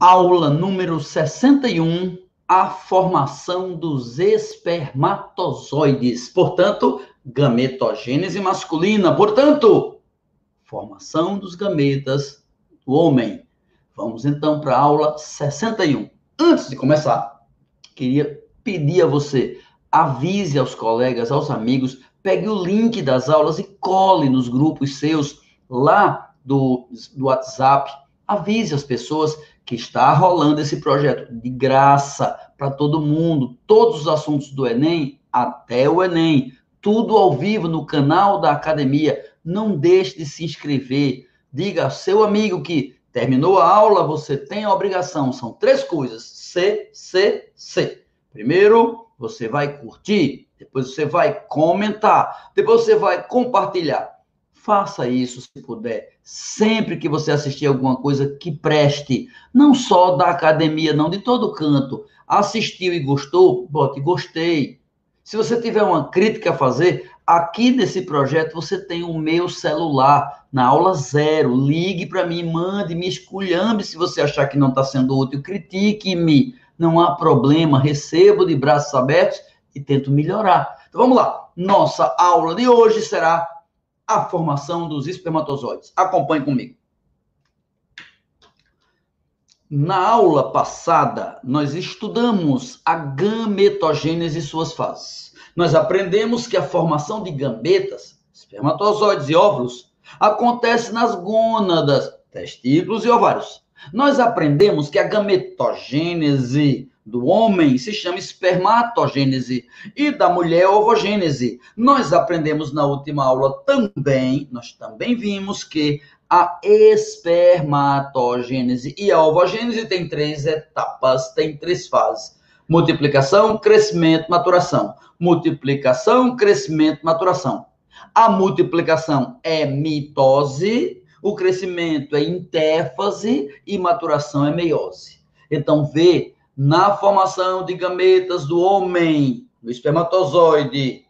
Aula número 61, a formação dos espermatozoides. Portanto, gametogênese masculina. Portanto, formação dos gametas do homem. Vamos então para a aula 61. Antes de começar, queria pedir a você, avise aos colegas, aos amigos, pegue o link das aulas e cole nos grupos seus lá do, do WhatsApp. Avise as pessoas que está rolando esse projeto de graça para todo mundo, todos os assuntos do Enem até o Enem, tudo ao vivo no canal da academia. Não deixe de se inscrever. Diga ao seu amigo que terminou a aula, você tem a obrigação. São três coisas: C, C, C. Primeiro, você vai curtir, depois você vai comentar, depois você vai compartilhar. Faça isso se puder. Sempre que você assistir alguma coisa que preste, não só da academia, não, de todo canto. Assistiu e gostou? Bote gostei. Se você tiver uma crítica a fazer, aqui nesse projeto você tem o meu celular na aula zero. Ligue para mim, mande, me esculhambe se você achar que não está sendo útil, critique-me. Não há problema, recebo de braços abertos e tento melhorar. Então vamos lá. Nossa aula de hoje será a formação dos espermatozoides. Acompanhe comigo. Na aula passada, nós estudamos a gametogênese e suas fases. Nós aprendemos que a formação de gametas, espermatozoides e óvulos, acontece nas gônadas, testículos e ovários. Nós aprendemos que a gametogênese do homem se chama espermatogênese e da mulher ovogênese. Nós aprendemos na última aula também, nós também vimos que a espermatogênese e a ovogênese tem três etapas, tem três fases: multiplicação, crescimento, maturação. Multiplicação, crescimento, maturação. A multiplicação é mitose, o crescimento é intéfase e maturação é meiose. Então, vê na formação de gametas do homem, no espermatozoide,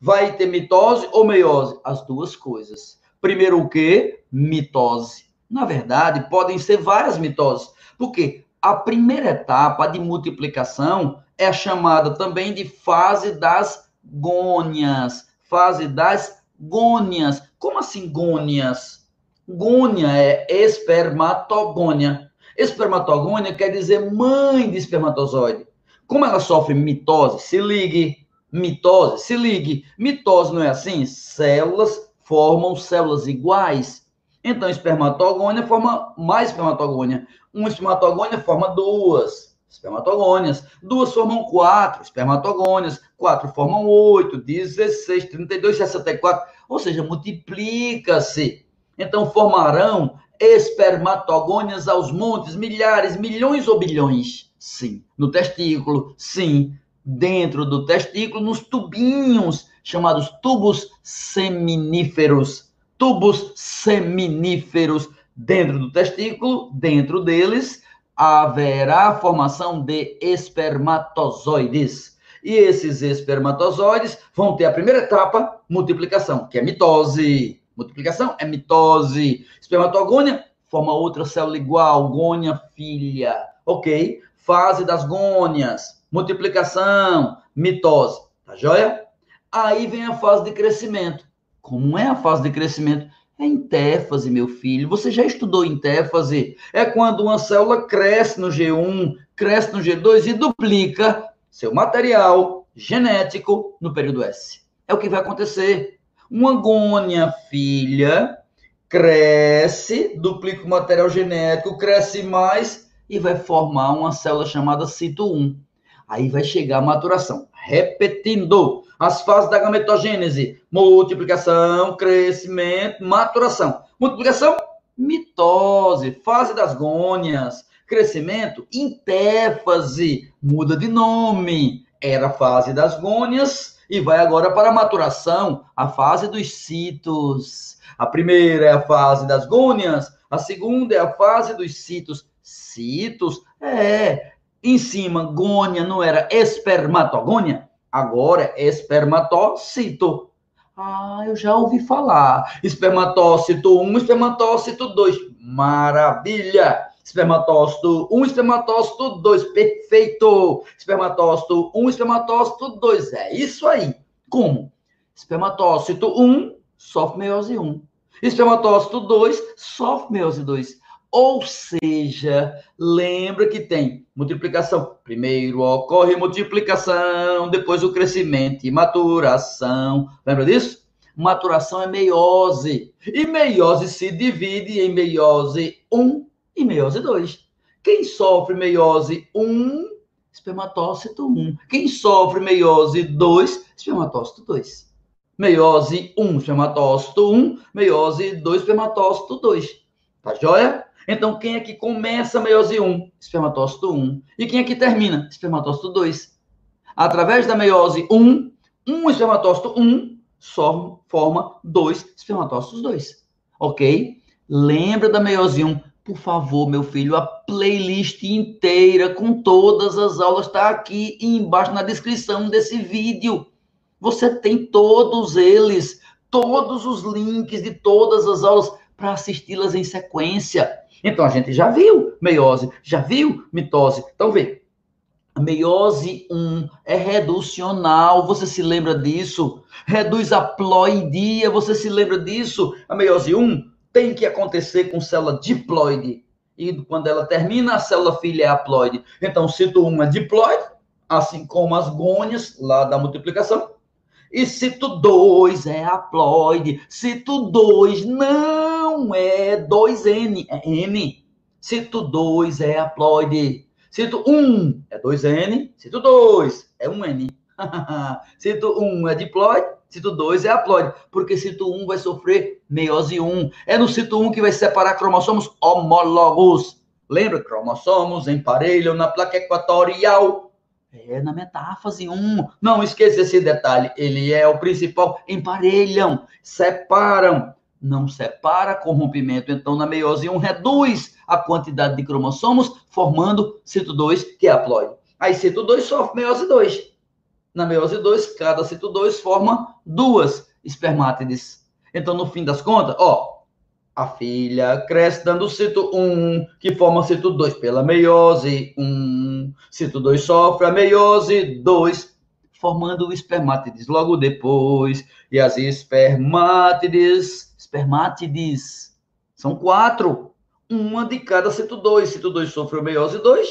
vai ter mitose ou meiose? As duas coisas. Primeiro o quê? Mitose. Na verdade, podem ser várias mitoses, porque a primeira etapa de multiplicação é chamada também de fase das gônias. Fase das gônias. Como assim gônias? Gônia é espermatogônia. Espermatogônia quer dizer mãe de espermatozoide. Como ela sofre mitose, se ligue. Mitose, se ligue. Mitose não é assim? Células formam células iguais. Então, espermatogônia forma mais espermatogônia. Uma espermatogônia forma duas espermatogônias. Duas formam quatro espermatogônias. Quatro formam oito, 16, 32, 64. Ou seja, multiplica-se. Então, formarão espermatogônias aos montes, milhares, milhões ou bilhões? Sim. No testículo? Sim. Dentro do testículo, nos tubinhos, chamados tubos seminíferos. Tubos seminíferos dentro do testículo, dentro deles, haverá a formação de espermatozoides. E esses espermatozoides vão ter a primeira etapa, multiplicação, que é mitose. Multiplicação é mitose. Espermatogônia forma outra célula igual, gônia filha. Ok? Fase das gônias. Multiplicação, mitose. Tá joia? Aí vem a fase de crescimento. Como é a fase de crescimento? É intéfase, meu filho. Você já estudou intéfase? É quando uma célula cresce no G1, cresce no G2 e duplica seu material genético no período S. É o que vai acontecer. Uma gônia filha cresce, duplica o material genético, cresce mais e vai formar uma célula chamada cito 1. Aí vai chegar a maturação. Repetindo, as fases da gametogênese: multiplicação, crescimento, maturação. Multiplicação, mitose, fase das gônias. Crescimento, intéfase, muda de nome. Era a fase das gônias, e vai agora para a maturação, a fase dos citos. A primeira é a fase das gônias, a segunda é a fase dos citos. Citos? É. Em cima, gônia não era espermatogônia? Agora é espermatócito. Ah, eu já ouvi falar. Espermatócito 1, espermatócito 2. Maravilha! Espermatócito 1, espermatócito 2. Perfeito! Espermatócito 1, espermatócito 2. É isso aí. Como? Espermatócito 1 sofre meiose 1. Espermatócito 2 sofre meiose 2. Ou seja, lembra que tem multiplicação. Primeiro ocorre multiplicação, depois o crescimento e maturação. Lembra disso? Maturação é meiose. E meiose se divide em meiose 1 e meiose 2. Quem sofre meiose 1, espermatócito 1. Quem sofre meiose 2, espermatócito 2. Meiose 1, espermatócito 1. Meiose 2, espermatócito 2. Tá joia? Então, quem é que começa a meiose 1? Espermatócito 1. E quem é que termina? Espermatócito 2. Através da meiose 1, um espermatócito 1 só forma dois espermatócitos 2. Ok? Lembra da meiose 1? Por favor, meu filho, a playlist inteira com todas as aulas está aqui embaixo na descrição desse vídeo. Você tem todos eles, todos os links de todas as aulas para assisti-las em sequência. Então a gente já viu meiose, já viu mitose. Então vê. A meiose 1 é reducional, você se lembra disso? Reduz a ploidia, você se lembra disso? A meiose 1 tem que acontecer com célula diploide. E quando ela termina, a célula filha é haploide. Então, cito 1 é diploide, assim como as gônias lá da multiplicação. E cito 2 é haploide. Cito 2 não é 2N, é N. Cito 2 é haploide. Cito 1 é 2N. Cito 2 é 1N. cito 1 é diploide. Cito 2 é haploide. Porque cito 1 vai sofrer meiose 1. É no cito 1 que vai separar cromossomos homólogos. Lembra? Cromossomos emparelham na placa equatorial é, na metáfase 1. Não esqueça esse detalhe. Ele é o principal. Emparelham, separam. Não separa com rompimento. Então, na meiose 1, reduz a quantidade de cromossomos, formando cito 2, que é haploide. Aí, cito 2 sofre meiose 2. Na meiose 2, cada cito 2 forma duas espermátides. Então, no fim das contas, ó, a filha cresce dando cito 1, que forma cito 2 pela meiose 1. Cito 2 sofre a meiose 2, formando espermátides logo depois. E as espermátides, espermátides, são quatro. Uma de cada cito 2. Cito 2 sofre a meiose 2,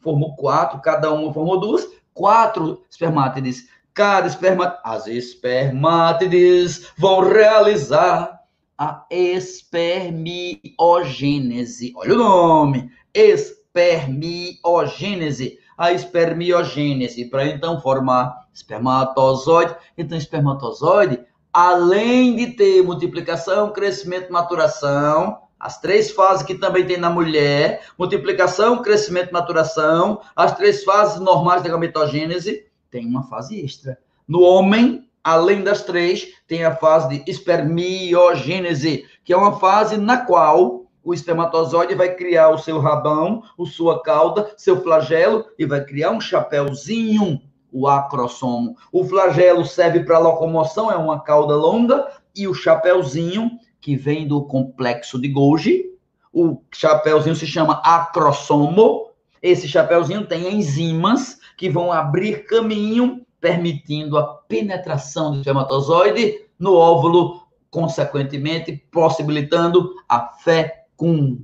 formou quatro, cada uma formou duas. Quatro espermátides. Cada espermátides, as espermátides vão realizar a espermiogênese. Olha o nome, espermiogênese. A espermiogênese, para então formar espermatozoide. Então, espermatozoide, além de ter multiplicação, crescimento, maturação, as três fases que também tem na mulher, multiplicação, crescimento, maturação, as três fases normais da gametogênese, tem uma fase extra. No homem, além das três, tem a fase de espermiogênese, que é uma fase na qual o espermatozoide vai criar o seu rabão, a sua cauda, seu flagelo e vai criar um chapéuzinho, o acrossomo. O flagelo serve para locomoção, é uma cauda longa, e o chapéuzinho, que vem do complexo de Golgi, o chapéuzinho se chama acrossomo. Esse chapéuzinho tem enzimas que vão abrir caminho permitindo a penetração do espermatozoide no óvulo, consequentemente possibilitando a fecundação.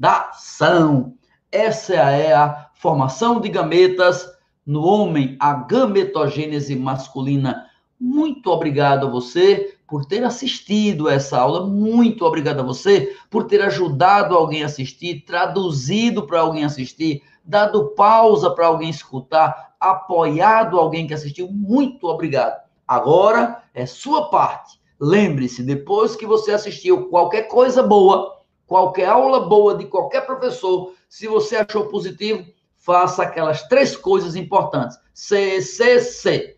Essa é a formação de gametas no homem, a gametogênese masculina. Muito obrigado a você por ter assistido essa aula. Muito obrigado a você por ter ajudado alguém a assistir, traduzido para alguém assistir, dado pausa para alguém escutar, apoiado alguém que assistiu, muito obrigado. Agora é sua parte. Lembre-se, depois que você assistiu qualquer coisa boa, qualquer aula boa de qualquer professor, se você achou positivo, faça aquelas três coisas importantes. CCC.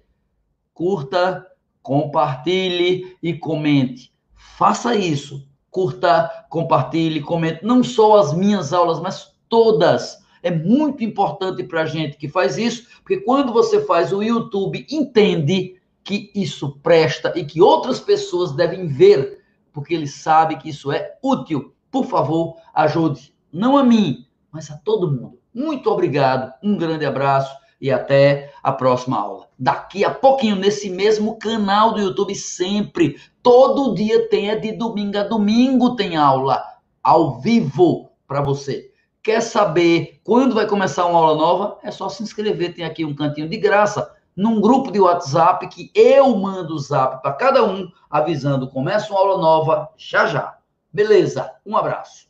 Curta, compartilhe e comente. Faça isso. Curta, compartilhe, comente não só as minhas aulas, mas todas é muito importante para a gente que faz isso, porque quando você faz o YouTube, entende que isso presta e que outras pessoas devem ver, porque ele sabe que isso é útil. Por favor, ajude, não a mim, mas a todo mundo. Muito obrigado, um grande abraço e até a próxima aula. Daqui a pouquinho, nesse mesmo canal do YouTube, sempre, todo dia tem, é de domingo a domingo tem aula, ao vivo, para você. Quer saber quando vai começar uma aula nova? É só se inscrever, tem aqui um cantinho de graça, num grupo de WhatsApp que eu mando o zap para cada um, avisando, começa uma aula nova já já. Beleza, um abraço.